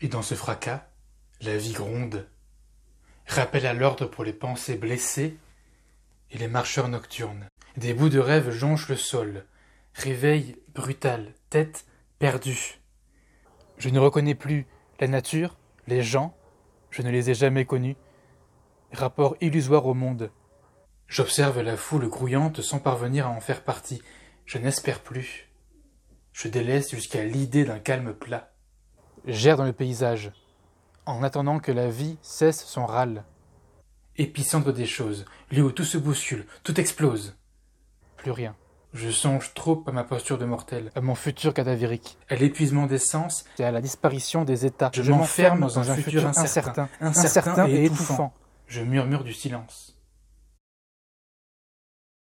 Et dans ce fracas, la vie gronde, rappel à l'ordre pour les pensées blessées et les marcheurs nocturnes. Des bouts de rêve jonchent le sol, réveil brutal, tête perdue. Je ne reconnais plus la nature, les gens, je ne les ai jamais connus. Rapport illusoire au monde. J'observe la foule grouillante sans parvenir à en faire partie. Je n'espère plus. Je délaisse jusqu'à l'idée d'un calme plat. J'erre dans le paysage, en attendant que la vie cesse son râle. Épicentre des choses, lieu où tout se bouscule, tout explose. Plus rien. Je songe trop à ma posture de mortel, à mon futur cadavérique, à l'épuisement des sens et à la disparition des états. Je, m'enferme dans un, futur incertain, incertain, et étouffant. Je murmure du silence.